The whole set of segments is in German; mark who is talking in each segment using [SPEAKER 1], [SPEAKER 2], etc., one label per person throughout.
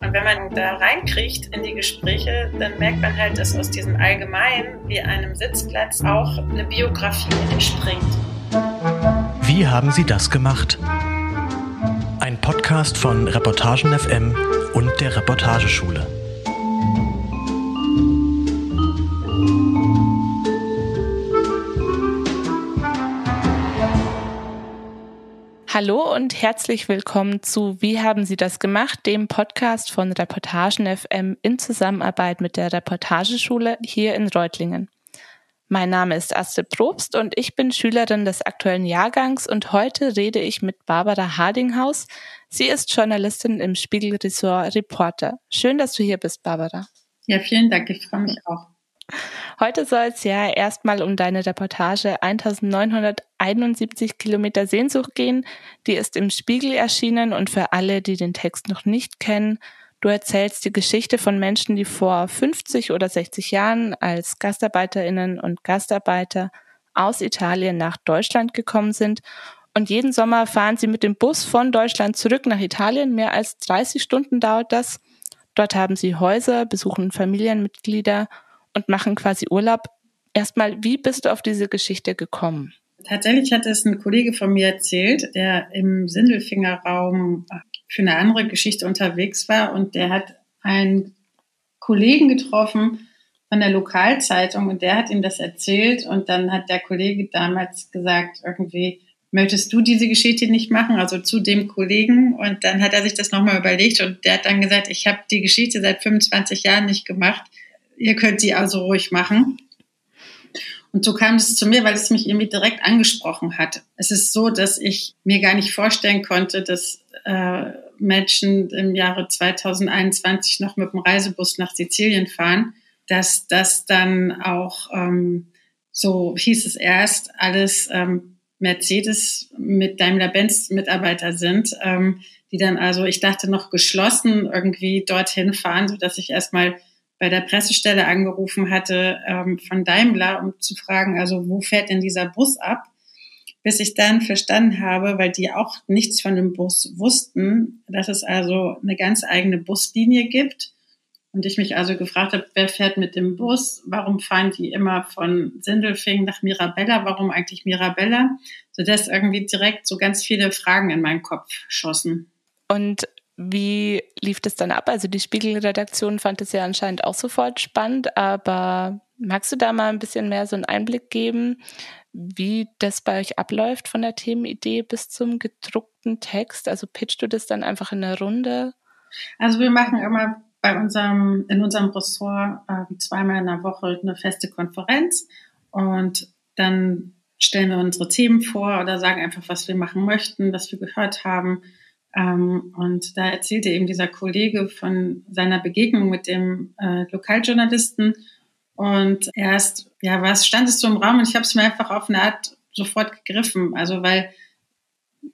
[SPEAKER 1] Und wenn man da reinkriegt in die Gespräche, dann merkt man halt, dass aus diesem Allgemeinen wie einem Sitzplatz auch eine Biografie entspringt.
[SPEAKER 2] Wie haben Sie das gemacht? Ein Podcast von Reportagen FM und der Reportageschule.
[SPEAKER 3] Hallo und herzlich willkommen zu Wie haben Sie das gemacht, dem Podcast von Reportagen FM in Zusammenarbeit mit der Reportageschule hier in Reutlingen. Mein Name ist Astrid Probst und ich bin Schülerin des aktuellen Jahrgangs und heute rede ich mit Barbara Hardinghaus. Sie ist Journalistin im Spiegelressort Reporter. Schön, dass du hier bist, Barbara.
[SPEAKER 1] Ja, vielen Dank. Ich freue mich auch.
[SPEAKER 3] Heute soll es ja erstmal um deine Reportage 1971 Kilometer Sehnsucht gehen. Die ist im Spiegel erschienen und für alle, die den Text noch nicht kennen, du erzählst die Geschichte von Menschen, die vor 50 oder 60 Jahren als Gastarbeiterinnen und Gastarbeiter aus Italien nach Deutschland gekommen sind und jeden Sommer fahren sie mit dem Bus von Deutschland zurück nach Italien. Mehr als 30 Stunden dauert das. Dort haben sie Häuser, besuchen Familienmitglieder und machen quasi Urlaub. Erstmal, wie bist du auf diese Geschichte gekommen?
[SPEAKER 1] Tatsächlich hat es ein Kollege von mir erzählt, der im Sindelfingerraum für eine andere Geschichte unterwegs war und der hat einen Kollegen getroffen von der Lokalzeitung und der hat ihm das erzählt und dann hat der Kollege damals gesagt, irgendwie, möchtest du diese Geschichte nicht machen, also zu dem Kollegen und dann hat er sich das nochmal überlegt und der hat dann gesagt, ich habe die Geschichte seit 25 Jahren nicht gemacht ihr könnt sie also ruhig machen. Und so kam es zu mir, weil es mich irgendwie direkt angesprochen hat. Es ist so, dass ich mir gar nicht vorstellen konnte, dass äh, Menschen im Jahre 2021 noch mit dem Reisebus nach Sizilien fahren, dass das dann auch, ähm, so hieß es erst, alles ähm, Mercedes mit Daimler-Benz Mitarbeiter sind, ähm, die dann also, ich dachte noch geschlossen irgendwie dorthin fahren, so dass ich erstmal bei der Pressestelle angerufen hatte ähm, von Daimler, um zu fragen, also wo fährt denn dieser Bus ab? Bis ich dann verstanden habe, weil die auch nichts von dem Bus wussten, dass es also eine ganz eigene Buslinie gibt. Und ich mich also gefragt habe, wer fährt mit dem Bus? Warum fahren die immer von Sindelfingen nach Mirabella? Warum eigentlich Mirabella? Sodass irgendwie direkt so ganz viele Fragen in meinen Kopf schossen.
[SPEAKER 3] Und wie lief das dann ab? Also die Spiegelredaktion fand es ja anscheinend auch sofort spannend, aber magst du da mal ein bisschen mehr so einen Einblick geben, wie das bei euch abläuft von der Themenidee bis zum gedruckten Text? Also pitchst du das dann einfach in der Runde?
[SPEAKER 1] Also wir machen immer bei unserem, in unserem Ressort äh, zweimal in der Woche eine feste Konferenz und dann stellen wir unsere Themen vor oder sagen einfach, was wir machen möchten, was wir gehört haben und da erzählte eben dieser Kollege von seiner Begegnung mit dem äh, Lokaljournalisten. Und erst, ja, was stand es so im Raum? Und ich habe es mir einfach auf eine Art sofort gegriffen. Also weil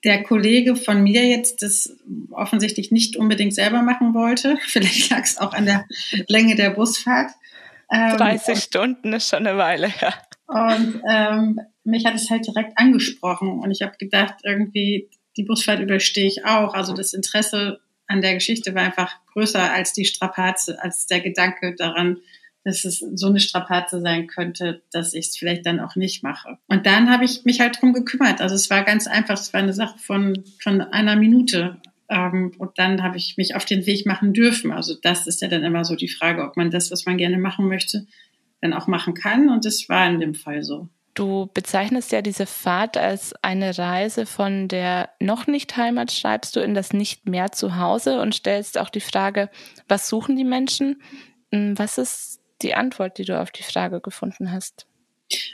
[SPEAKER 1] der Kollege von mir jetzt das offensichtlich nicht unbedingt selber machen wollte. Vielleicht lag es auch an der Länge der Busfahrt.
[SPEAKER 3] Ähm, 30 Stunden ist schon eine Weile, ja.
[SPEAKER 1] Und ähm, mich hat es halt direkt angesprochen. Und ich habe gedacht, irgendwie, die Busfahrt überstehe ich auch. Also das Interesse an der Geschichte war einfach größer als die Strapaze, als der Gedanke daran, dass es so eine Strapaze sein könnte, dass ich es vielleicht dann auch nicht mache. Und dann habe ich mich halt drum gekümmert. Also es war ganz einfach, es war eine Sache von, von einer Minute. Ähm, und dann habe ich mich auf den Weg machen dürfen. Also das ist ja dann immer so die Frage, ob man das, was man gerne machen möchte, dann auch machen kann. Und das war in dem Fall so.
[SPEAKER 3] Du bezeichnest ja diese Fahrt als eine Reise von der noch nicht Heimat, schreibst du in das nicht mehr zu Hause und stellst auch die Frage, was suchen die Menschen? Hm, was ist die Antwort, die du auf die Frage gefunden hast?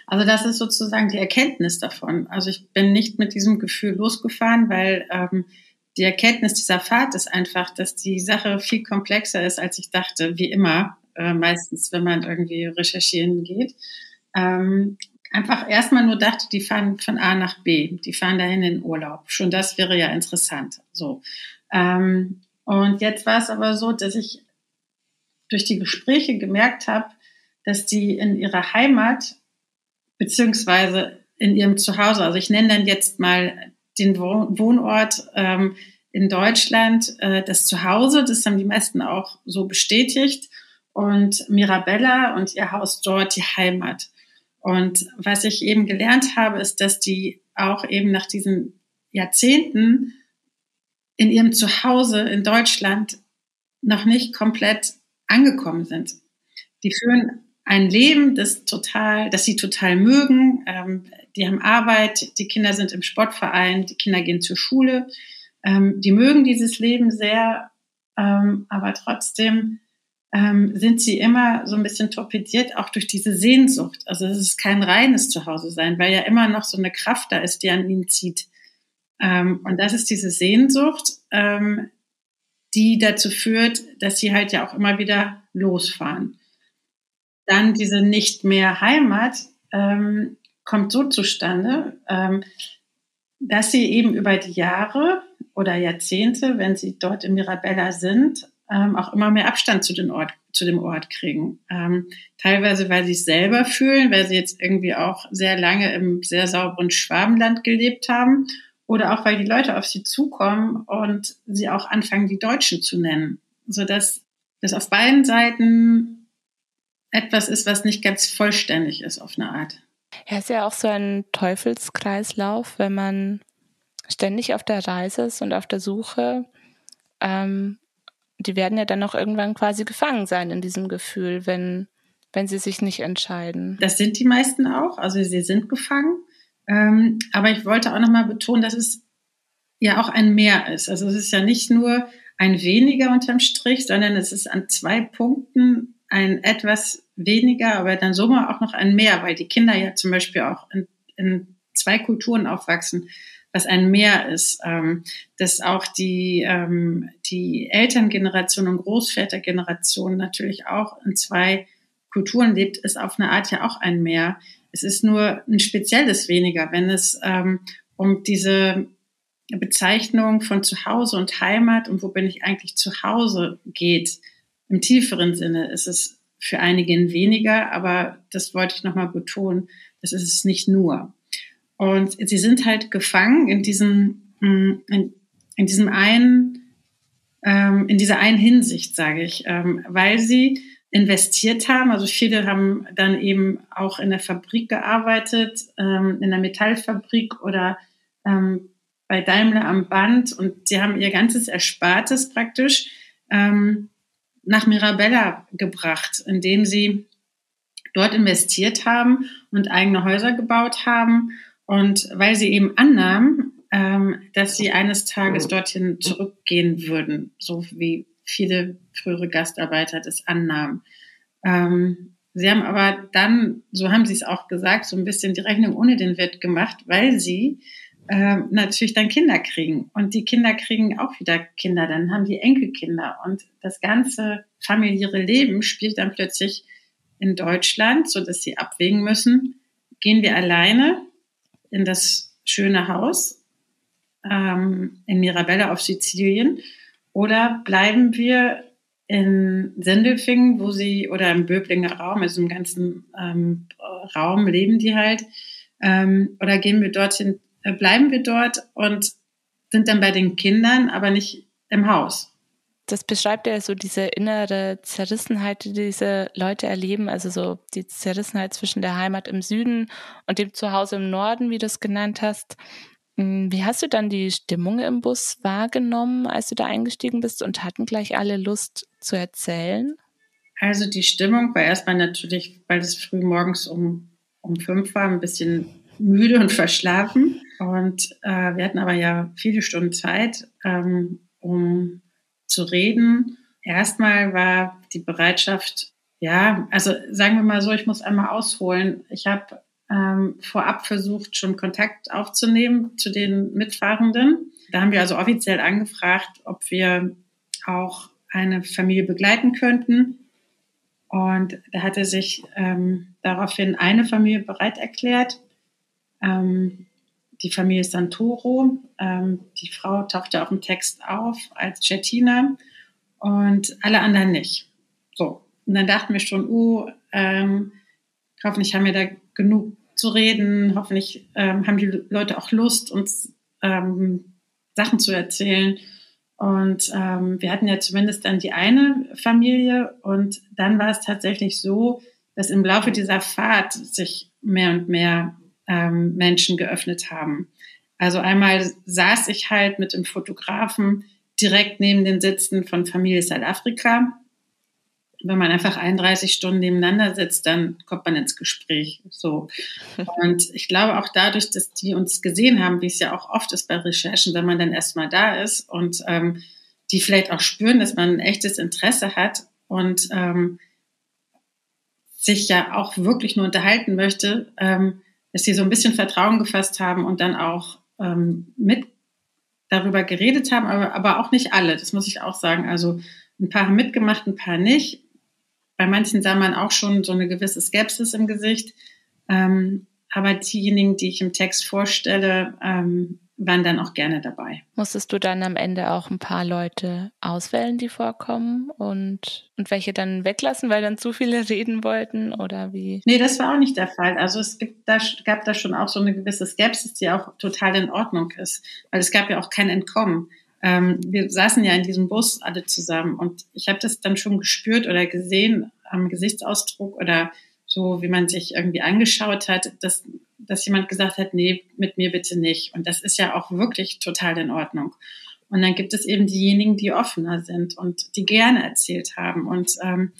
[SPEAKER 1] Also das ist sozusagen die Erkenntnis davon. Also ich bin nicht mit diesem Gefühl losgefahren, weil ähm, die Erkenntnis dieser Fahrt ist einfach, dass die Sache viel komplexer ist, als ich dachte, wie immer, äh, meistens, wenn man irgendwie recherchieren geht. Ähm, einfach erstmal nur dachte, die fahren von A nach B, die fahren dahin in Urlaub. Schon das wäre ja interessant. So. Ähm, und jetzt war es aber so, dass ich durch die Gespräche gemerkt habe, dass die in ihrer Heimat beziehungsweise in ihrem Zuhause, also ich nenne dann jetzt mal den Wohnort, ähm, in Deutschland äh, das Zuhause. Das haben die meisten auch so bestätigt. Und Mirabella und ihr Haus dort die Heimat. Und was ich eben gelernt habe, ist, dass die auch eben nach diesen Jahrzehnten in ihrem Zuhause in Deutschland noch nicht komplett angekommen sind. Die führen ein Leben, das total, das sie total mögen. Ähm, die haben Arbeit, die Kinder sind im Sportverein, die Kinder gehen zur Schule. Ähm, die mögen dieses Leben sehr, ähm, aber trotzdem ähm, sind sie immer so ein bisschen torpediert, auch durch diese Sehnsucht. Also es ist kein reines Zuhause sein, weil ja immer noch so eine Kraft da ist, die an ihnen zieht. Ähm, und das ist diese Sehnsucht, ähm, die dazu führt, dass sie halt ja auch immer wieder losfahren. Dann diese nicht mehr Heimat ähm, kommt so zustande, ähm, dass sie eben über die Jahre oder Jahrzehnte, wenn sie dort in Mirabella sind, ähm, auch immer mehr Abstand zu, den Ort, zu dem Ort kriegen. Ähm, teilweise, weil sie es selber fühlen, weil sie jetzt irgendwie auch sehr lange im sehr sauberen Schwabenland gelebt haben oder auch, weil die Leute auf sie zukommen und sie auch anfangen, die Deutschen zu nennen. Sodass das auf beiden Seiten etwas ist, was nicht ganz vollständig ist auf eine Art.
[SPEAKER 3] Ja, ist ja auch so ein Teufelskreislauf, wenn man ständig auf der Reise ist und auf der Suche ähm, die werden ja dann auch irgendwann quasi gefangen sein in diesem Gefühl, wenn, wenn sie sich nicht entscheiden.
[SPEAKER 1] Das sind die meisten auch, also sie sind gefangen. Ähm, aber ich wollte auch nochmal betonen, dass es ja auch ein Mehr ist. Also es ist ja nicht nur ein weniger unterm Strich, sondern es ist an zwei Punkten ein etwas weniger, aber dann mal auch noch ein Mehr, weil die Kinder ja zum Beispiel auch in, in zwei Kulturen aufwachsen was ein Mehr ist, ähm, dass auch die, ähm, die Elterngeneration und Großvätergeneration natürlich auch in zwei Kulturen lebt, ist auf eine Art ja auch ein Mehr. Es ist nur ein spezielles weniger, wenn es ähm, um diese Bezeichnung von Zuhause und Heimat und wo bin ich eigentlich zu Hause geht. Im tieferen Sinne ist es für einige weniger, aber das wollte ich nochmal betonen, das ist es nicht nur. Und sie sind halt gefangen in diesem, mm, in, in diesem einen, ähm, in dieser einen Hinsicht, sage ich, ähm, weil sie investiert haben. Also viele haben dann eben auch in der Fabrik gearbeitet, ähm, in der Metallfabrik oder ähm, bei Daimler am Band und sie haben ihr ganzes Erspartes praktisch ähm, nach Mirabella gebracht, indem sie dort investiert haben und eigene Häuser gebaut haben und weil sie eben annahmen, ähm, dass sie eines Tages dorthin zurückgehen würden, so wie viele frühere Gastarbeiter das annahmen. Ähm, sie haben aber dann, so haben sie es auch gesagt, so ein bisschen die Rechnung ohne den Wirt gemacht, weil sie äh, natürlich dann Kinder kriegen. Und die Kinder kriegen auch wieder Kinder, dann haben die Enkelkinder. Und das ganze familiäre Leben spielt dann plötzlich in Deutschland, so dass sie abwägen müssen, gehen wir alleine in das schöne Haus ähm, in Mirabella auf Sizilien. Oder bleiben wir in Sendelfingen, wo sie, oder im Böblinger Raum, also im ganzen ähm, Raum leben die halt, ähm, oder gehen wir dorthin, äh, bleiben wir dort und sind dann bei den Kindern, aber nicht im Haus
[SPEAKER 3] das beschreibt ja so diese innere Zerrissenheit, die diese Leute erleben, also so die Zerrissenheit zwischen der Heimat im Süden und dem Zuhause im Norden, wie du es genannt hast. Hm, wie hast du dann die Stimmung im Bus wahrgenommen, als du da eingestiegen bist und hatten gleich alle Lust zu erzählen?
[SPEAKER 1] Also die Stimmung war erstmal natürlich, weil es früh morgens um, um fünf war, ein bisschen müde und verschlafen. Und äh, wir hatten aber ja viele Stunden Zeit, ähm, um zu reden. Erstmal war die Bereitschaft, ja, also sagen wir mal so, ich muss einmal ausholen. Ich habe ähm, vorab versucht, schon Kontakt aufzunehmen zu den Mitfahrenden. Da haben wir also offiziell angefragt, ob wir auch eine Familie begleiten könnten. Und da hatte sich ähm, daraufhin eine Familie bereit erklärt. Ähm, die Familie Santoro. Ähm, die Frau tauchte auch im Text auf als Cettina und alle anderen nicht. So. Und dann dachten wir schon, uh, ähm, hoffentlich haben wir da genug zu reden, hoffentlich ähm, haben die Leute auch Lust, uns ähm, Sachen zu erzählen. Und ähm, wir hatten ja zumindest dann die eine Familie und dann war es tatsächlich so, dass im Laufe dieser Fahrt sich mehr und mehr ähm, Menschen geöffnet haben. Also einmal saß ich halt mit dem Fotografen direkt neben den Sitzen von Familie Südafrika wenn man einfach 31 Stunden nebeneinander sitzt, dann kommt man ins Gespräch. So. Und ich glaube auch dadurch, dass die uns gesehen haben, wie es ja auch oft ist bei Recherchen, wenn man dann erstmal da ist und ähm, die vielleicht auch spüren, dass man ein echtes Interesse hat und ähm, sich ja auch wirklich nur unterhalten möchte, ähm, dass sie so ein bisschen Vertrauen gefasst haben und dann auch ähm, mit darüber geredet haben, aber, aber auch nicht alle, das muss ich auch sagen. Also ein paar haben mitgemacht, ein paar nicht. Bei manchen sah man auch schon so eine gewisse Skepsis im Gesicht. Ähm, aber diejenigen, die ich im Text vorstelle, ähm, waren dann auch gerne dabei.
[SPEAKER 3] Musstest du dann am Ende auch ein paar Leute auswählen, die vorkommen und, und welche dann weglassen, weil dann zu viele reden wollten oder wie?
[SPEAKER 1] Nee, das war auch nicht der Fall. Also es gibt da, gab da schon auch so eine gewisse Skepsis, die auch total in Ordnung ist, weil es gab ja auch kein Entkommen ähm, wir saßen ja in diesem Bus alle zusammen und ich habe das dann schon gespürt oder gesehen am Gesichtsausdruck oder so, wie man sich irgendwie angeschaut hat, dass, dass jemand gesagt hat, nee, mit mir bitte nicht. Und das ist ja auch wirklich total in Ordnung. Und dann gibt es eben diejenigen, die offener sind und die gerne erzählt haben. Und ähm,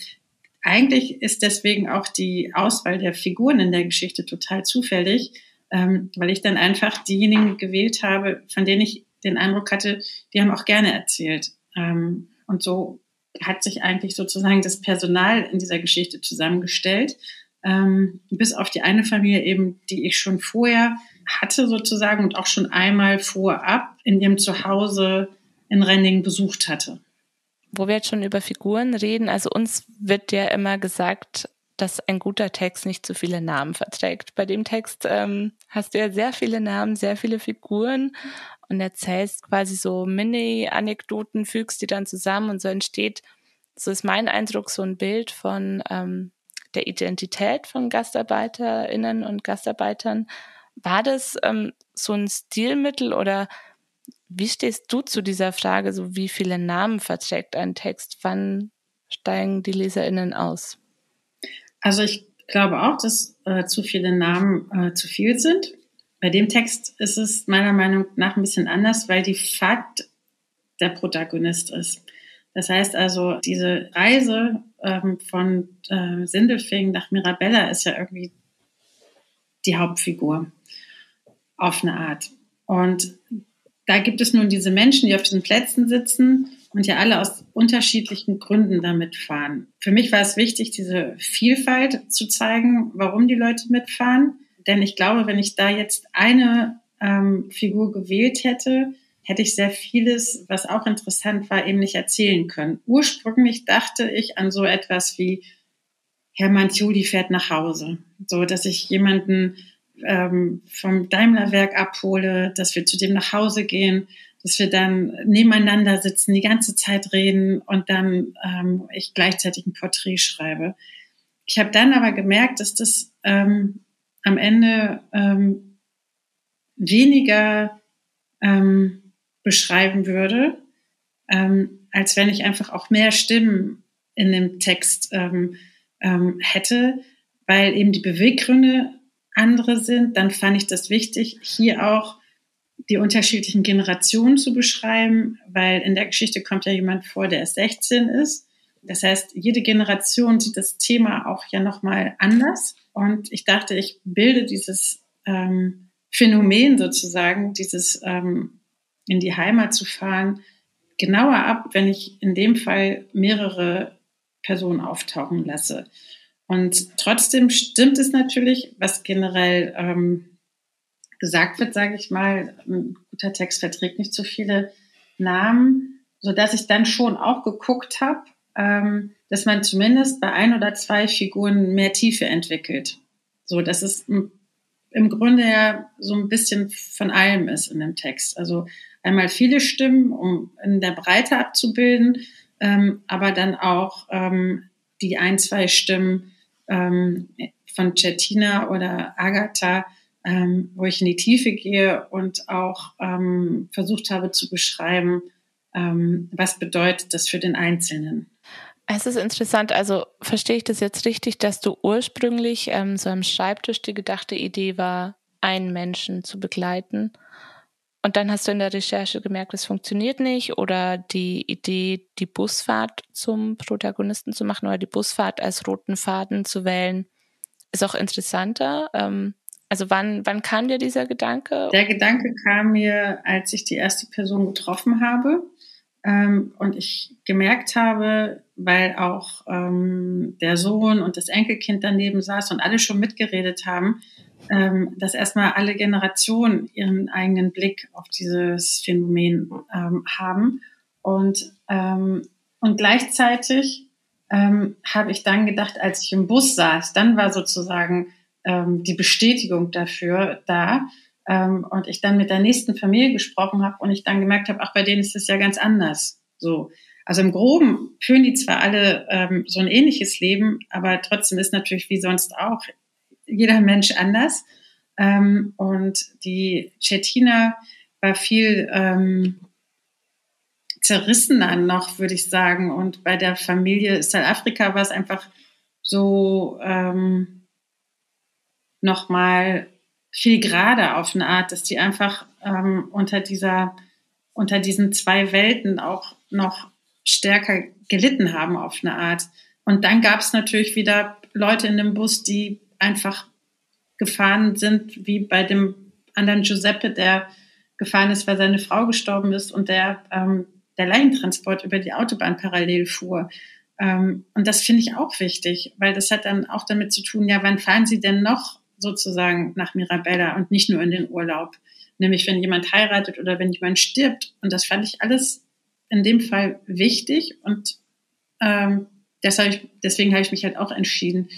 [SPEAKER 1] eigentlich ist deswegen auch die Auswahl der Figuren in der Geschichte total zufällig, ähm, weil ich dann einfach diejenigen gewählt habe, von denen ich den Eindruck hatte, die haben auch gerne erzählt. Ähm, und so hat sich eigentlich sozusagen das Personal in dieser Geschichte zusammengestellt, ähm, bis auf die eine Familie eben, die ich schon vorher hatte sozusagen und auch schon einmal vorab in ihrem Zuhause in Renning besucht hatte.
[SPEAKER 3] Wo wir jetzt schon über Figuren reden, also uns wird ja immer gesagt, dass ein guter Text nicht zu viele Namen verträgt. Bei dem Text ähm, hast du ja sehr viele Namen, sehr viele Figuren und erzählst quasi so Mini-Anekdoten, fügst die dann zusammen und so entsteht, so ist mein Eindruck, so ein Bild von ähm, der Identität von GastarbeiterInnen und Gastarbeitern. War das ähm, so ein Stilmittel oder wie stehst du zu dieser Frage, so wie viele Namen verträgt ein Text? Wann steigen die LeserInnen aus?
[SPEAKER 1] Also ich glaube auch, dass äh, zu viele Namen äh, zu viel sind. Bei dem Text ist es meiner Meinung nach ein bisschen anders, weil die Fahrt der Protagonist ist. Das heißt also, diese Reise ähm, von äh, Sindelfingen nach Mirabella ist ja irgendwie die Hauptfigur auf eine Art. Und da gibt es nun diese Menschen, die auf diesen Plätzen sitzen und ja alle aus unterschiedlichen Gründen damit fahren. Für mich war es wichtig, diese Vielfalt zu zeigen, warum die Leute mitfahren denn ich glaube, wenn ich da jetzt eine ähm, Figur gewählt hätte, hätte ich sehr vieles, was auch interessant war, eben nicht erzählen können. Ursprünglich dachte ich an so etwas wie Hermann Juli fährt nach Hause. So, dass ich jemanden ähm, vom Daimlerwerk abhole, dass wir zu dem nach Hause gehen, dass wir dann nebeneinander sitzen, die ganze Zeit reden und dann ähm, ich gleichzeitig ein Porträt schreibe. Ich habe dann aber gemerkt, dass das ähm, am Ende ähm, weniger ähm, beschreiben würde, ähm, als wenn ich einfach auch mehr Stimmen in dem Text ähm, ähm, hätte, weil eben die Beweggründe andere sind. Dann fand ich das wichtig, hier auch die unterschiedlichen Generationen zu beschreiben, weil in der Geschichte kommt ja jemand vor, der 16 ist. Das heißt, jede Generation sieht das Thema auch ja nochmal anders. Und ich dachte, ich bilde dieses ähm, Phänomen sozusagen, dieses ähm, in die Heimat zu fahren, genauer ab, wenn ich in dem Fall mehrere Personen auftauchen lasse. Und trotzdem stimmt es natürlich, was generell ähm, gesagt wird, sage ich mal, ein guter Text verträgt nicht so viele Namen, so dass ich dann schon auch geguckt habe, ähm, dass man zumindest bei ein oder zwei Figuren mehr Tiefe entwickelt. So, dass es im Grunde ja so ein bisschen von allem ist in dem Text. Also einmal viele Stimmen, um in der Breite abzubilden, ähm, aber dann auch ähm, die ein, zwei Stimmen ähm, von Cettina oder Agatha, ähm, wo ich in die Tiefe gehe und auch ähm, versucht habe zu beschreiben, ähm, was bedeutet das für den Einzelnen.
[SPEAKER 3] Es ist interessant, also verstehe ich das jetzt richtig, dass du ursprünglich so am Schreibtisch die gedachte Idee war, einen Menschen zu begleiten. Und dann hast du in der Recherche gemerkt, es funktioniert nicht oder die Idee, die Busfahrt zum Protagonisten zu machen oder die Busfahrt als roten Faden zu wählen, ist auch interessanter. Ähm, also wann, wann kam dir dieser Gedanke?
[SPEAKER 1] Der Gedanke kam mir, als ich die erste Person getroffen habe ähm, und ich gemerkt habe, weil auch ähm, der Sohn und das Enkelkind daneben saß und alle schon mitgeredet haben, ähm, dass erstmal alle Generationen ihren eigenen Blick auf dieses Phänomen ähm, haben. Und, ähm, und gleichzeitig ähm, habe ich dann gedacht, als ich im Bus saß, dann war sozusagen ähm, die Bestätigung dafür da. Ähm, und ich dann mit der nächsten Familie gesprochen habe und ich dann gemerkt habe, ach, bei denen ist es ja ganz anders. So. Also im Groben führen die zwar alle ähm, so ein ähnliches Leben, aber trotzdem ist natürlich wie sonst auch jeder Mensch anders. Ähm, und die Cetina war viel ähm, zerrissener noch, würde ich sagen. Und bei der Familie Südafrika war es einfach so ähm, nochmal viel gerade auf eine Art, dass die einfach ähm, unter dieser, unter diesen zwei Welten auch noch stärker gelitten haben auf eine Art. Und dann gab es natürlich wieder Leute in dem Bus, die einfach gefahren sind, wie bei dem anderen Giuseppe, der gefahren ist, weil seine Frau gestorben ist und der, ähm, der Leichentransport über die Autobahn parallel fuhr. Ähm, und das finde ich auch wichtig, weil das hat dann auch damit zu tun, ja, wann fahren Sie denn noch sozusagen nach Mirabella und nicht nur in den Urlaub. Nämlich wenn jemand heiratet oder wenn jemand stirbt. Und das fand ich alles in dem Fall wichtig und ähm, deshalb, deswegen habe ich mich halt auch entschieden,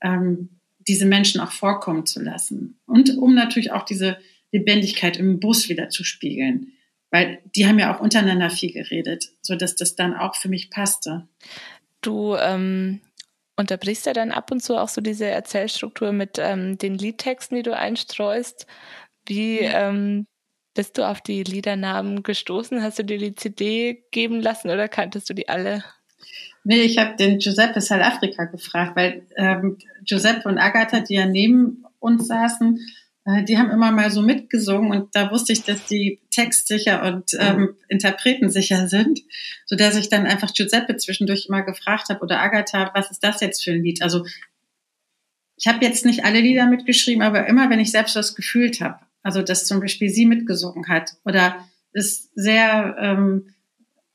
[SPEAKER 1] ähm, diese Menschen auch vorkommen zu lassen. Und um natürlich auch diese Lebendigkeit im Bus wieder zu spiegeln. Weil die haben ja auch untereinander viel geredet, sodass das dann auch für mich passte.
[SPEAKER 3] Du ähm, unterbrichst ja dann ab und zu auch so diese Erzählstruktur mit ähm, den Liedtexten, die du einstreust. Wie ähm, bist du auf die Liedernamen gestoßen? Hast du dir die CD geben lassen oder kanntest du die alle?
[SPEAKER 1] Nee, ich habe den Giuseppe Salafrica gefragt, weil ähm, Giuseppe und Agatha, die ja neben uns saßen, äh, die haben immer mal so mitgesungen und da wusste ich, dass die textsicher und ähm, interpretensicher sind, so dass ich dann einfach Giuseppe zwischendurch immer gefragt habe oder Agatha, was ist das jetzt für ein Lied? Also ich habe jetzt nicht alle Lieder mitgeschrieben, aber immer, wenn ich selbst was gefühlt habe, also dass zum Beispiel sie mitgesungen hat oder es sehr ähm,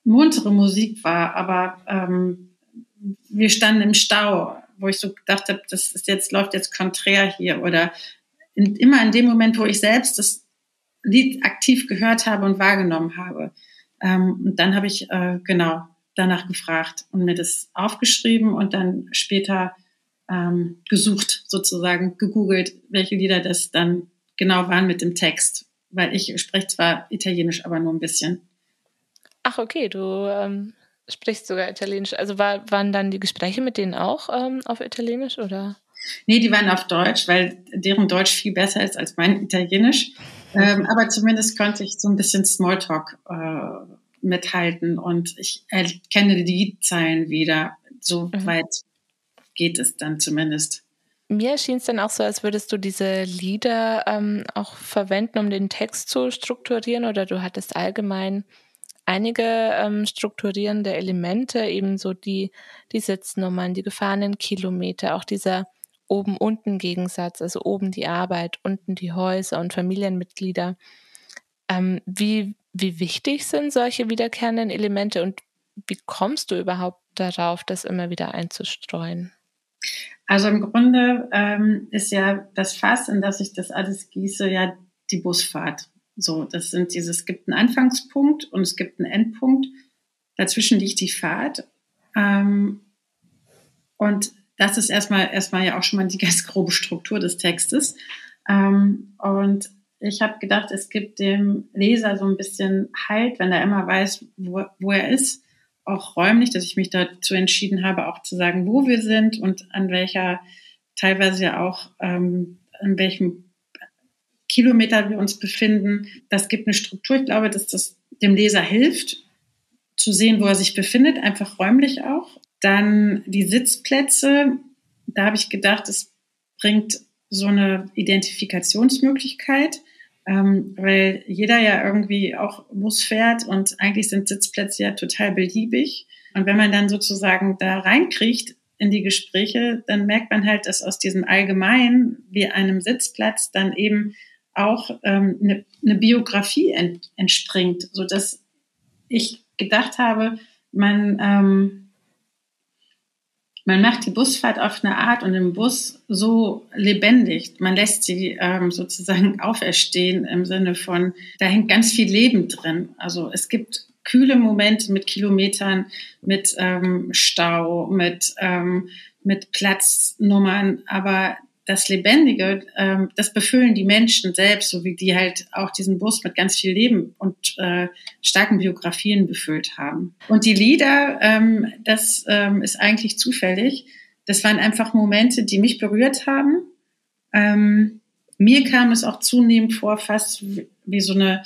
[SPEAKER 1] muntere Musik war, aber ähm, wir standen im Stau, wo ich so gedacht habe, das ist jetzt läuft jetzt konträr hier oder in, immer in dem Moment, wo ich selbst das Lied aktiv gehört habe und wahrgenommen habe. Ähm, und dann habe ich äh, genau danach gefragt und mir das aufgeschrieben und dann später ähm, gesucht, sozusagen gegoogelt, welche Lieder das dann genau waren mit dem Text. Weil ich spreche zwar Italienisch, aber nur ein bisschen.
[SPEAKER 3] Ach, okay, du ähm, sprichst sogar Italienisch. Also war, waren dann die Gespräche mit denen auch ähm, auf Italienisch oder?
[SPEAKER 1] Nee, die waren auf Deutsch, weil deren Deutsch viel besser ist als mein Italienisch. Ähm, aber zumindest konnte ich so ein bisschen Smalltalk äh, mithalten und ich kenne die Liedzeilen wieder. So mhm. weit geht es dann zumindest.
[SPEAKER 3] Mir schien es dann auch so, als würdest du diese Lieder ähm, auch verwenden, um den Text zu strukturieren oder du hattest allgemein einige ähm, strukturierende Elemente, eben so die, die Sitznummern, die gefahrenen Kilometer, auch dieser Oben-Unten-Gegensatz, also oben die Arbeit, unten die Häuser und Familienmitglieder. Ähm, wie, wie wichtig sind solche wiederkehrenden Elemente und wie kommst du überhaupt darauf, das immer wieder einzustreuen?
[SPEAKER 1] Also im Grunde ähm, ist ja das Fass, in das ich das alles gieße, ja die Busfahrt. So, das sind dieses, es gibt einen Anfangspunkt und es gibt einen Endpunkt. Dazwischen liegt die Fahrt. Ähm, und das ist erstmal, erstmal ja auch schon mal die ganz grobe Struktur des Textes. Ähm, und ich habe gedacht, es gibt dem Leser so ein bisschen Halt, wenn er immer weiß, wo, wo er ist, auch räumlich, dass ich mich dazu entschieden habe, auch zu sagen, wo wir sind und an welcher, teilweise ja auch, ähm, an welchem Kilometer wir uns befinden. Das gibt eine Struktur. Ich glaube, dass das dem Leser hilft, zu sehen, wo er sich befindet, einfach räumlich auch. Dann die Sitzplätze, da habe ich gedacht, es bringt so eine Identifikationsmöglichkeit, ähm, weil jeder ja irgendwie auch Bus fährt und eigentlich sind Sitzplätze ja total beliebig. Und wenn man dann sozusagen da reinkriegt in die Gespräche, dann merkt man halt, dass aus diesem Allgemeinen wie einem Sitzplatz dann eben auch ähm, eine, eine Biografie ent, entspringt, so dass ich gedacht habe, man ähm, man macht die Busfahrt auf eine Art und im Bus so lebendig. Man lässt sie ähm, sozusagen auferstehen im Sinne von, da hängt ganz viel Leben drin. Also es gibt kühle Momente mit Kilometern, mit ähm, Stau, mit, ähm, mit Platznummern, aber das Lebendige, ähm, das befüllen die Menschen selbst, so wie die halt auch diesen Bus mit ganz viel Leben und äh, starken Biografien befüllt haben. Und die Lieder, ähm, das ähm, ist eigentlich zufällig. Das waren einfach Momente, die mich berührt haben. Ähm, mir kam es auch zunehmend vor, fast wie so eine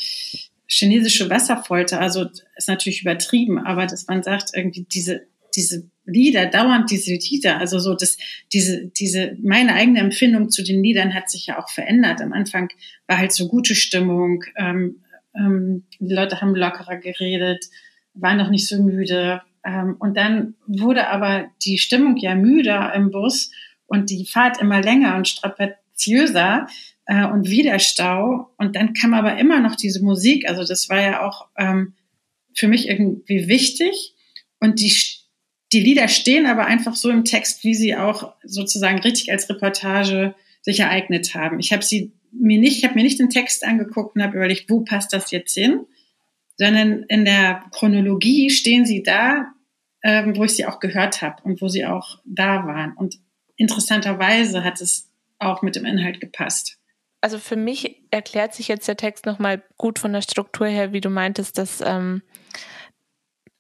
[SPEAKER 1] chinesische Wasserfolter. Also ist natürlich übertrieben, aber dass man sagt, irgendwie diese, diese Lieder, dauernd diese Lieder, also so das, diese, diese, meine eigene Empfindung zu den Liedern hat sich ja auch verändert. Am Anfang war halt so gute Stimmung, ähm, ähm, die Leute haben lockerer geredet, waren noch nicht so müde. Ähm, und dann wurde aber die Stimmung ja müder im Bus und die Fahrt immer länger und strapaziöser äh, und wieder Stau. Und dann kam aber immer noch diese Musik. Also das war ja auch ähm, für mich irgendwie wichtig. Und die die Lieder stehen aber einfach so im Text, wie sie auch sozusagen richtig als Reportage sich ereignet haben. Ich habe sie mir nicht, ich habe mir nicht den Text angeguckt und habe überlegt, wo passt das jetzt hin, sondern in der Chronologie stehen sie da, ähm, wo ich sie auch gehört habe und wo sie auch da waren. Und interessanterweise hat es auch mit dem Inhalt gepasst.
[SPEAKER 3] Also für mich erklärt sich jetzt der Text nochmal gut von der Struktur her, wie du meintest, dass ähm,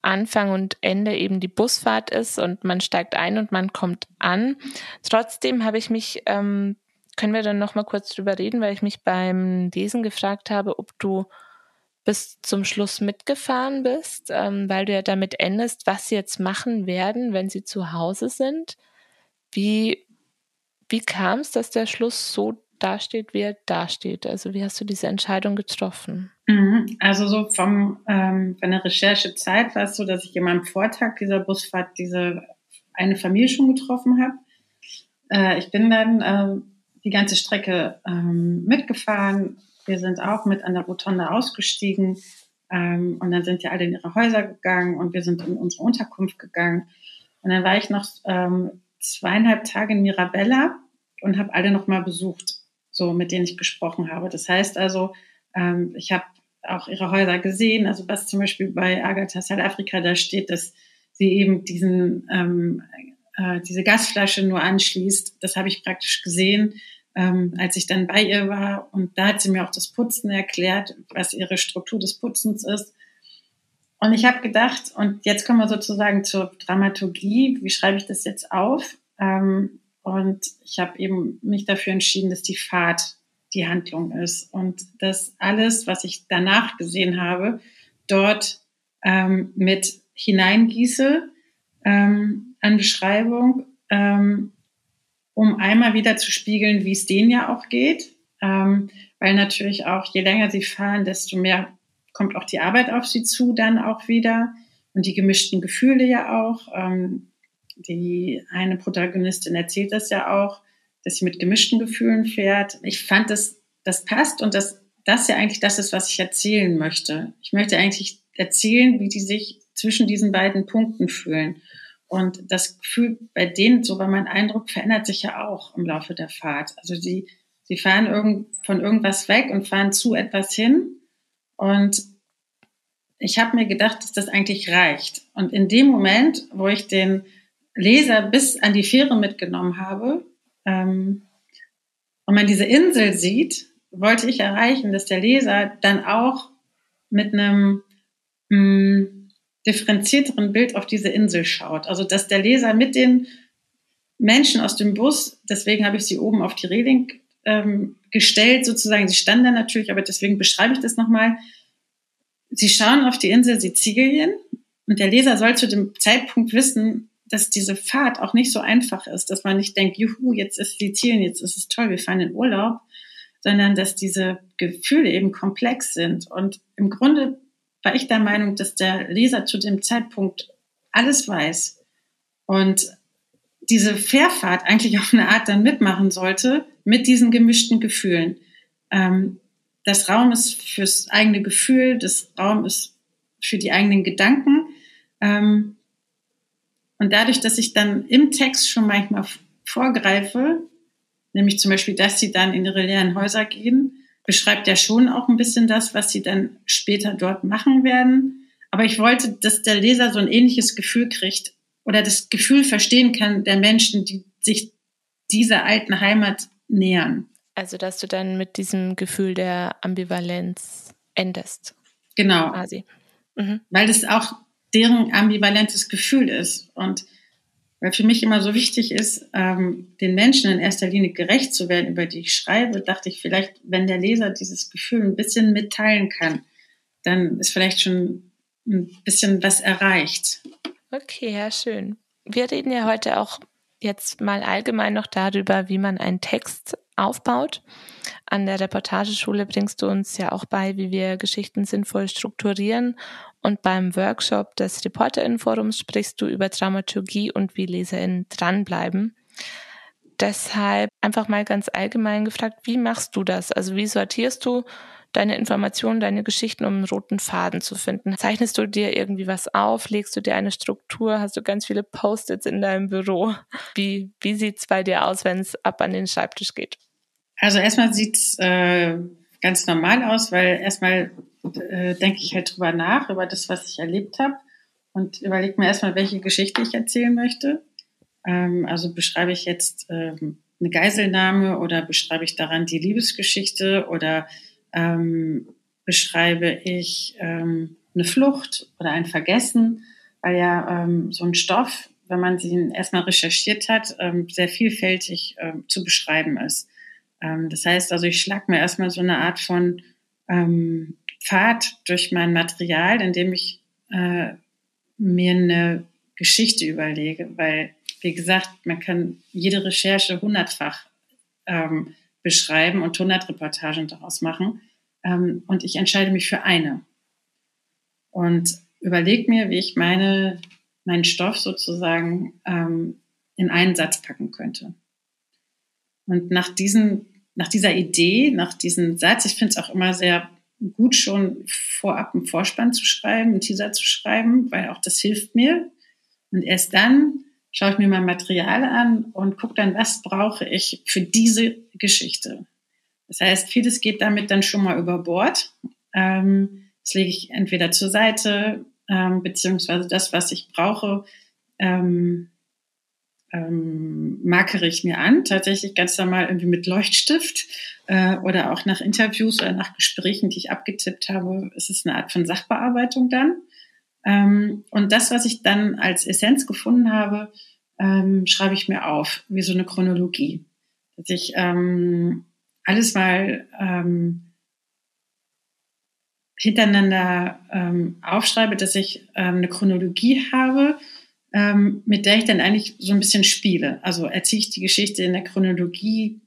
[SPEAKER 3] Anfang und Ende eben die Busfahrt ist und man steigt ein und man kommt an. Trotzdem habe ich mich, ähm, können wir dann noch mal kurz drüber reden, weil ich mich beim Lesen gefragt habe, ob du bis zum Schluss mitgefahren bist, ähm, weil du ja damit endest, was sie jetzt machen werden, wenn sie zu Hause sind. Wie, wie kam es, dass der Schluss so dasteht, wie er dasteht? Also wie hast du diese Entscheidung getroffen?
[SPEAKER 1] Mhm. Also so vom ähm, von der Recherchezeit war es so, dass ich immer am Vortag dieser Busfahrt diese eine Familie schon getroffen habe. Äh, ich bin dann äh, die ganze Strecke ähm, mitgefahren. Wir sind auch mit an der Rotonde ausgestiegen ähm, und dann sind ja alle in ihre Häuser gegangen und wir sind in unsere Unterkunft gegangen. Und dann war ich noch ähm, zweieinhalb Tage in Mirabella und habe alle noch mal besucht so mit denen ich gesprochen habe. Das heißt also, ähm, ich habe auch ihre Häuser gesehen, also was zum Beispiel bei Agatha South da steht, dass sie eben diesen, ähm, äh, diese Gasflasche nur anschließt. Das habe ich praktisch gesehen, ähm, als ich dann bei ihr war. Und da hat sie mir auch das Putzen erklärt, was ihre Struktur des Putzens ist. Und ich habe gedacht, und jetzt kommen wir sozusagen zur Dramaturgie, wie schreibe ich das jetzt auf? Ähm, und ich habe eben mich dafür entschieden, dass die Fahrt die Handlung ist und dass alles, was ich danach gesehen habe, dort ähm, mit hineingieße ähm, an Beschreibung, ähm, um einmal wieder zu spiegeln, wie es denen ja auch geht. Ähm, weil natürlich auch, je länger sie fahren, desto mehr kommt auch die Arbeit auf sie zu dann auch wieder und die gemischten Gefühle ja auch. Ähm, die eine Protagonistin erzählt das ja auch, dass sie mit gemischten Gefühlen fährt. Ich fand, dass das passt und dass das ja eigentlich das ist, was ich erzählen möchte. Ich möchte eigentlich erzählen, wie die sich zwischen diesen beiden Punkten fühlen. Und das Gefühl bei denen, so war mein Eindruck, verändert sich ja auch im Laufe der Fahrt. Also sie, sie fahren irgend, von irgendwas weg und fahren zu etwas hin. Und ich habe mir gedacht, dass das eigentlich reicht. Und in dem Moment, wo ich den Leser bis an die Fähre mitgenommen habe und man diese Insel sieht, wollte ich erreichen, dass der Leser dann auch mit einem mh, hm, differenzierteren Bild auf diese Insel schaut. Also dass der Leser mit den Menschen aus dem Bus, deswegen habe ich sie oben auf die Reling ähm, gestellt, sozusagen, sie standen da natürlich, aber deswegen beschreibe ich das nochmal. Sie schauen auf die Insel Sizilien und der Leser soll zu dem Zeitpunkt wissen, dass diese Fahrt auch nicht so einfach ist, dass man nicht denkt, juhu, jetzt ist Sizilien, jetzt ist es toll, wir fahren in Urlaub, sondern dass diese Gefühle eben komplex sind. Und im Grunde war ich der Meinung, dass der Leser zu dem Zeitpunkt alles weiß und diese Fährfahrt eigentlich auf eine Art dann mitmachen sollte mit diesen gemischten Gefühlen. Ähm, das Raum ist fürs eigene Gefühl, das Raum ist für die eigenen Gedanken. Ähm, und dadurch, dass ich dann im Text schon manchmal vorgreife, nämlich zum Beispiel, dass sie dann in ihre leeren Häuser gehen, beschreibt ja schon auch ein bisschen das, was sie dann später dort machen werden. Aber ich wollte, dass der Leser so ein ähnliches Gefühl kriegt oder das Gefühl verstehen kann der Menschen, die sich dieser alten Heimat nähern.
[SPEAKER 3] Also, dass du dann mit diesem Gefühl der Ambivalenz endest.
[SPEAKER 1] Genau. Quasi. Mhm. Weil das auch deren ambivalentes Gefühl ist. Und weil für mich immer so wichtig ist, ähm, den Menschen in erster Linie gerecht zu werden, über die ich schreibe, dachte ich vielleicht, wenn der Leser dieses Gefühl ein bisschen mitteilen kann, dann ist vielleicht schon ein bisschen was erreicht.
[SPEAKER 3] Okay, ja, schön. Wir reden ja heute auch jetzt mal allgemein noch darüber, wie man einen Text aufbaut. An der Reportageschule bringst du uns ja auch bei, wie wir Geschichten sinnvoll strukturieren. Und beim Workshop des Reporterinnenforums sprichst du über Dramaturgie und wie LeserInnen dranbleiben. Deshalb einfach mal ganz allgemein gefragt, wie machst du das? Also wie sortierst du deine Informationen, deine Geschichten, um einen roten Faden zu finden? Zeichnest du dir irgendwie was auf? Legst du dir eine Struktur? Hast du ganz viele Post-its in deinem Büro? Wie, wie sieht's bei dir aus, wenn es ab an den Schreibtisch geht?
[SPEAKER 1] Also erstmal sieht's äh, ganz normal aus, weil erstmal äh, denke ich halt drüber nach, über das, was ich erlebt habe und überlege mir erstmal, welche Geschichte ich erzählen möchte. Ähm, also beschreibe ich jetzt ähm, eine Geiselnahme oder beschreibe ich daran die Liebesgeschichte oder ähm, beschreibe ich ähm, eine Flucht oder ein Vergessen, weil ja ähm, so ein Stoff, wenn man sie erstmal recherchiert hat, ähm, sehr vielfältig ähm, zu beschreiben ist. Ähm, das heißt also, ich schlage mir erstmal so eine Art von ähm, Pfad durch mein Material, indem ich äh, mir eine Geschichte überlege, weil, wie gesagt, man kann jede Recherche hundertfach ähm, beschreiben und hundert Reportagen daraus machen. Ähm, und ich entscheide mich für eine. Und überlege mir, wie ich meine, meinen Stoff sozusagen ähm, in einen Satz packen könnte. Und nach, diesen, nach dieser Idee, nach diesem Satz, ich finde es auch immer sehr gut, schon vorab einen Vorspann zu schreiben, einen Teaser zu schreiben, weil auch das hilft mir. Und erst dann schaue ich mir mein Material an und gucke dann, was brauche ich für diese Geschichte. Das heißt, vieles geht damit dann schon mal über Bord. Ähm, das lege ich entweder zur Seite, ähm, beziehungsweise das, was ich brauche, ähm, ähm, markere ich mir an, tatsächlich ganz normal irgendwie mit Leuchtstift äh, oder auch nach Interviews oder nach Gesprächen, die ich abgetippt habe, ist es eine Art von Sachbearbeitung dann. Ähm, und das, was ich dann als Essenz gefunden habe, ähm, schreibe ich mir auf, wie so eine Chronologie. Dass ich ähm, alles mal ähm, hintereinander ähm, aufschreibe, dass ich ähm, eine Chronologie habe ähm, mit der ich dann eigentlich so ein bisschen spiele. Also erzähle ich die Geschichte in der Chronologie,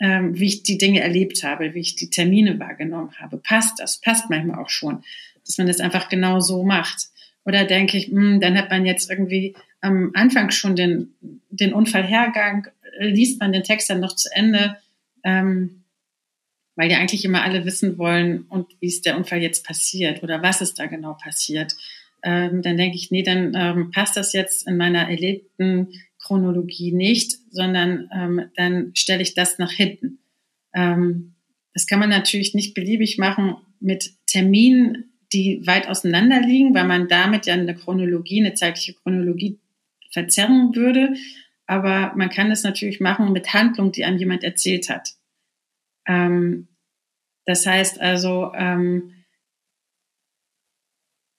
[SPEAKER 1] ähm, wie ich die Dinge erlebt habe, wie ich die Termine wahrgenommen habe. Passt das? Passt manchmal auch schon, dass man das einfach genau so macht. Oder denke ich, mh, hm, dann hat man jetzt irgendwie am Anfang schon den, den Unfallhergang, liest man den Text dann noch zu Ende, ähm, weil die eigentlich immer alle wissen wollen, und wie ist der Unfall jetzt passiert oder was ist da genau passiert ähm, dann denke ich, nee, dann ähm, passt das jetzt in meiner erlebten Chronologie nicht, sondern ähm, dann stelle ich das nach hinten. Ähm, das kann man natürlich nicht beliebig machen mit Terminen, die weit auseinander liegen, weil man damit ja eine Chronologie, eine zeitliche Chronologie verzerren würde. Aber man kann das natürlich machen mit Handlungen, die einem jemand erzählt hat. Ähm, das heißt also, ähm,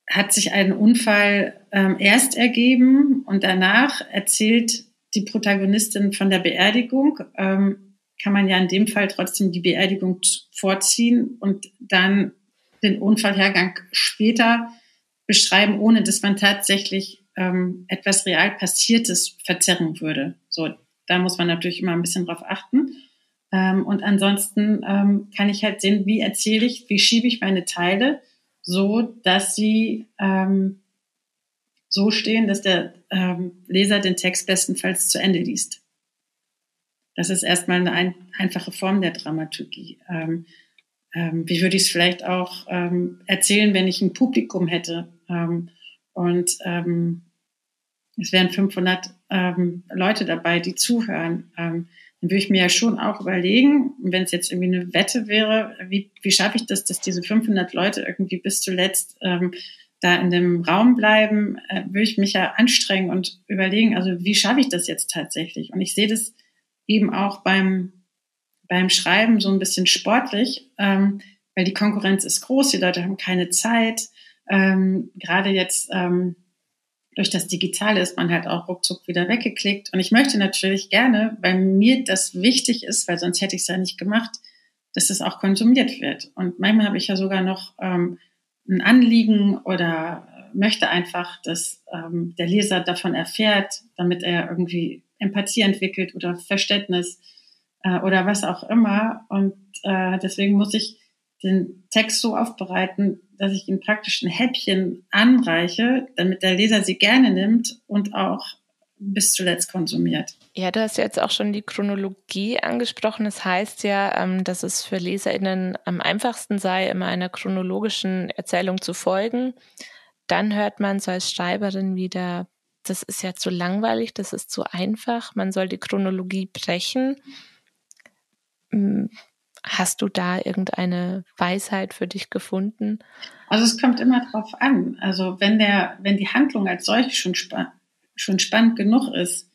[SPEAKER 1] hat sich ein Unfall ähm, erst ergeben und danach erzählt die Protagonistin von der Beerdigung. Ähm, kann man ja in dem Fall trotzdem die Beerdigung vorziehen und dann den Unfallhergang später beschreiben, ohne dass man tatsächlich ähm, etwas real Passiertes verzerren würde. So, da muss man natürlich immer ein bisschen drauf achten. Ähm, und ansonsten ähm, kann ich halt sehen, wie erzähle ich, wie schiebe ich meine Teile so, dass sie ähm, so stehen, dass der ähm, Leser den Text bestenfalls zu Ende liest. Das ist erstmal eine ein, einfache Form der Dramaturgie. Ähm, ähm, wie würde ich es vielleicht auch ähm, erzählen, wenn ich ein Publikum hätte ähm, und ähm, es wären 500 ähm, Leute dabei, die zuhören. Dann würde ich mir ja schon auch überlegen, wenn es jetzt irgendwie eine Wette wäre, wie, wie schaffe ich das, dass diese 500 Leute irgendwie bis zuletzt ähm, da in dem Raum bleiben, äh, würde ich mich ja anstrengen und überlegen, also wie schaffe ich das jetzt tatsächlich? Und ich sehe das eben auch beim, beim Schreiben so ein bisschen sportlich, ähm, weil die Konkurrenz ist groß, die Leute haben keine Zeit. Ähm, gerade jetzt ähm, durch das Digitale ist man halt auch ruckzuck wieder weggeklickt. Und ich möchte natürlich gerne, weil mir das wichtig ist, weil sonst hätte ich es ja nicht gemacht, dass es auch konsumiert wird. Und manchmal habe ich ja sogar noch ähm, ein Anliegen oder möchte einfach, dass ähm, der Leser davon erfährt, damit er irgendwie Empathie entwickelt oder Verständnis äh, oder was auch immer. Und äh, deswegen muss ich den Text so aufbereiten, dass ich ihm praktisch ein Häppchen anreiche, damit der Leser sie gerne nimmt und auch bis zuletzt konsumiert.
[SPEAKER 3] Ja, du hast ja jetzt auch schon die Chronologie angesprochen. Das heißt ja, ähm, dass es für LeserInnen am einfachsten sei, immer einer chronologischen Erzählung zu folgen. Dann hört man so als Schreiberin wieder, das ist ja zu langweilig, das ist zu einfach, man soll die Chronologie brechen. Hast du da irgendeine Weisheit für dich gefunden?
[SPEAKER 1] Also es kommt immer drauf an. Also wenn der, wenn die Handlung als solche schon, spa schon spannend genug ist,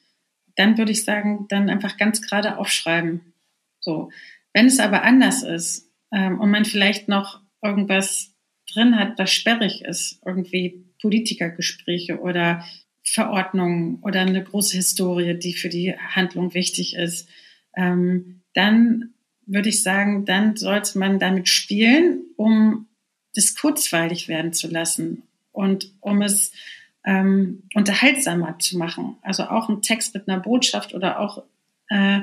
[SPEAKER 1] dann würde ich sagen, dann einfach ganz gerade aufschreiben. So. Wenn es aber anders ist ähm, und man vielleicht noch irgendwas drin hat, was sperrig ist, irgendwie Politikergespräche oder Verordnungen oder eine große Historie, die für die Handlung wichtig ist, ähm, dann würde ich sagen, dann sollte man damit spielen, um das kurzweilig werden zu lassen und um es ähm, unterhaltsamer zu machen. Also auch ein Text mit einer Botschaft oder auch äh,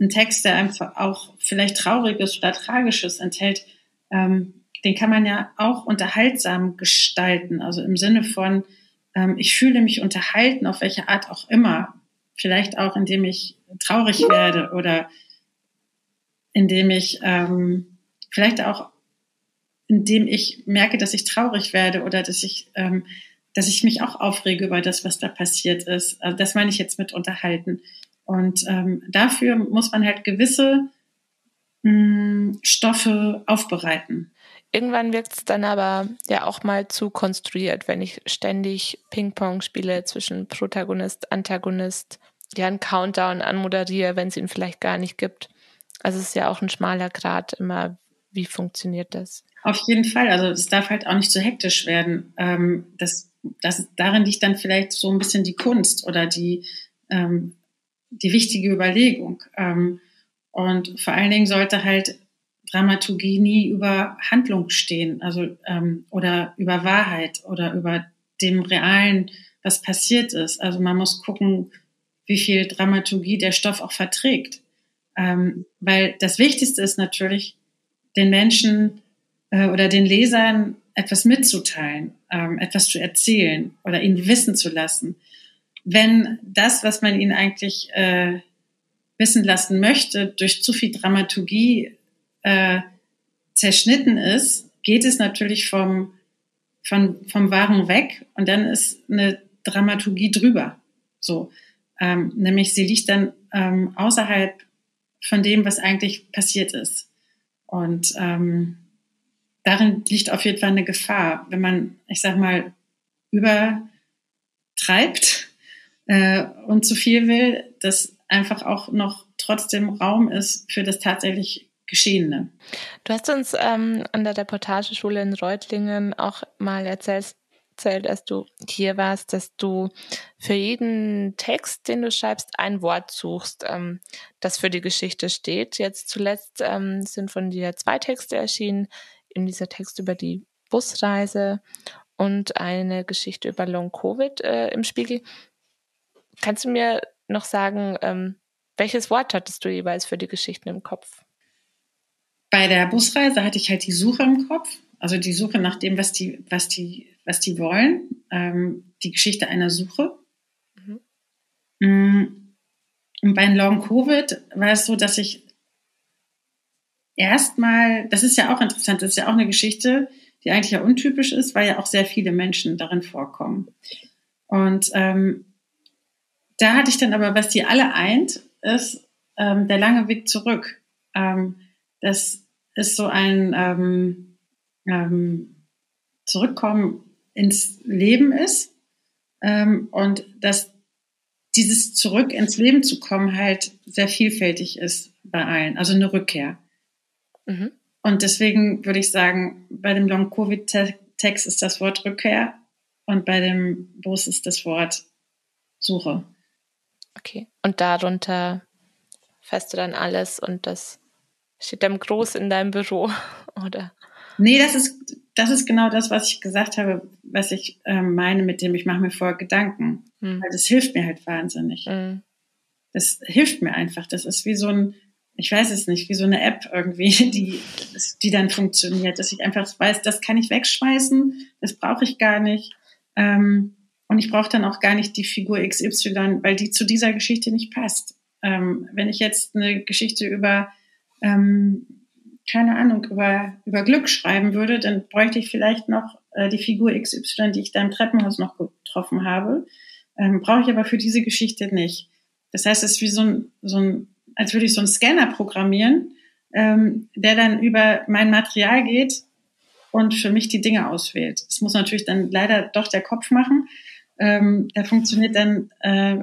[SPEAKER 1] ein Text, der einfach auch vielleicht Trauriges oder Tragisches enthält, ähm, den kann man ja auch unterhaltsam gestalten. Also im Sinne von, ähm, ich fühle mich unterhalten, auf welche Art auch immer. Vielleicht auch, indem ich traurig werde oder indem ich ähm, vielleicht auch, indem ich merke, dass ich traurig werde oder dass ich, ähm, dass ich mich auch aufrege über das, was da passiert ist. Also das meine ich jetzt mit unterhalten. Und ähm, dafür muss man halt gewisse mh, hm, Stoffe aufbereiten.
[SPEAKER 3] Irgendwann wirkt es dann aber ja auch mal zu konstruiert, wenn ich ständig Ping-Pong spiele zwischen Protagonist, Antagonist, ja einen Countdown anmoderiere, wenn es ihn vielleicht gar nicht gibt. Also es ist ja auch ein schmaler Grad immer, wie funktioniert das?
[SPEAKER 1] Auf jeden Fall. Also es darf halt auch nicht zu hektisch werden. Ähm, das, das, darin liegt dann vielleicht so ein bisschen die Kunst oder die, ähm, die wichtige Überlegung. Ähm, und vor allen Dingen sollte halt Dramaturgie nie über Handlung stehen, also ähm, oder über Wahrheit oder über dem Realen, was passiert ist. Also man muss gucken, wie viel Dramaturgie der Stoff auch verträgt. Ähm, weil das Wichtigste ist natürlich, den Menschen äh, oder den Lesern etwas mitzuteilen, ähm, etwas zu erzählen oder ihnen wissen zu lassen. Wenn das, was man ihnen eigentlich äh, wissen lassen möchte, durch zu viel Dramaturgie äh, zerschnitten ist, geht es natürlich vom, vom, vom Wahren weg und dann ist eine Dramaturgie drüber. So, ähm, nämlich sie liegt dann ähm, außerhalb von dem, was eigentlich passiert ist. Und ähm, darin liegt auf jeden Fall eine Gefahr, wenn man, ich sag mal, übertreibt äh, und zu viel will, dass einfach auch noch trotzdem Raum ist für das tatsächlich Geschehene.
[SPEAKER 3] Du hast uns ähm, an der Reportageschule in Reutlingen auch mal erzählt, erzählt, als du hier warst, dass du für jeden Text, den du schreibst, ein Wort suchst, ähm, das für die Geschichte steht. Jetzt zuletzt ähm, sind von dir zwei Texte erschienen. In dieser Text über die Busreise und eine Geschichte über Long Covid äh, im Spiegel. Kannst du mir noch sagen, ähm, welches Wort hattest du jeweils für die Geschichten im Kopf?
[SPEAKER 1] Bei der Busreise hatte ich halt die Suche im Kopf, also die Suche nach dem, was die, was die, was die wollen, ähm, die Geschichte einer Suche. Mhm. Mm, und bei Long Covid war es so, dass ich erstmal, das ist ja auch interessant, das ist ja auch eine Geschichte, die eigentlich ja untypisch ist, weil ja auch sehr viele Menschen darin vorkommen. Und ähm, da hatte ich dann aber, was die alle eint, ist ähm, der lange Weg zurück. Ähm, das ist so ein ähm, ähm, Zurückkommen ins Leben ist ähm, und dass dieses Zurück ins Leben zu kommen halt sehr vielfältig ist bei allen, also eine Rückkehr. Mhm. Und deswegen würde ich sagen, bei dem Long-Covid-Text ist das Wort Rückkehr und bei dem Bus ist das Wort Suche.
[SPEAKER 3] Okay. Und darunter fährst du dann alles und das steht dann groß in deinem Büro, oder?
[SPEAKER 1] Nee, das ist, das ist genau das, was ich gesagt habe, was ich äh, meine mit dem, ich mache mir vorher Gedanken. Hm. Weil das hilft mir halt wahnsinnig. Hm. Das hilft mir einfach. Das ist wie so ein, ich weiß es nicht, wie so eine App irgendwie, die, die dann funktioniert, dass ich einfach weiß, das kann ich wegschmeißen, das brauche ich gar nicht. Ähm, und ich brauche dann auch gar nicht die Figur XY, weil die zu dieser Geschichte nicht passt. Ähm, wenn ich jetzt eine Geschichte über, ähm, keine Ahnung, über, über Glück schreiben würde, dann bräuchte ich vielleicht noch äh, die Figur XY, die ich da im Treppenhaus noch getroffen habe. Ähm, brauche ich aber für diese Geschichte nicht. Das heißt, es ist wie so ein, so ein als würde ich so einen Scanner programmieren, ähm, der dann über mein Material geht und für mich die Dinge auswählt. Das muss natürlich dann leider doch der Kopf machen, ähm, da funktioniert dann äh,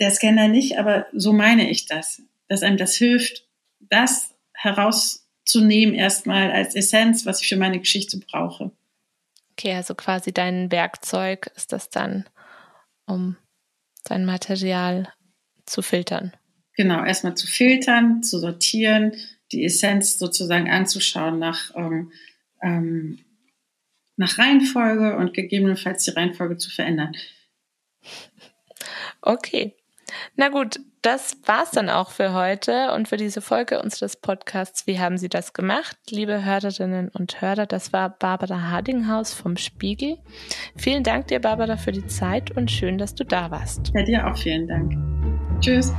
[SPEAKER 1] der Scanner nicht, aber so meine ich das, dass einem das hilft, das herauszunehmen erstmal als Essenz, was ich für meine Geschichte brauche.
[SPEAKER 3] Okay, also quasi dein Werkzeug ist das dann, um dein Material zu filtern.
[SPEAKER 1] Genau, erstmal zu filtern, zu sortieren, die Essenz sozusagen anzuschauen nach ähm, ähm, nach Reihenfolge und gegebenenfalls die Reihenfolge zu verändern.
[SPEAKER 3] Okay. Na gut, das war's dann auch für heute und für diese Folge unseres Podcasts. Wie haben Sie das gemacht? Liebe Hörerinnen und Hörer, das war Barbara Hardinghaus vom Spiegel. Vielen Dank dir, Barbara, für die Zeit und schön, dass du da warst.
[SPEAKER 1] Ja, dir auch vielen Dank. Tschüss.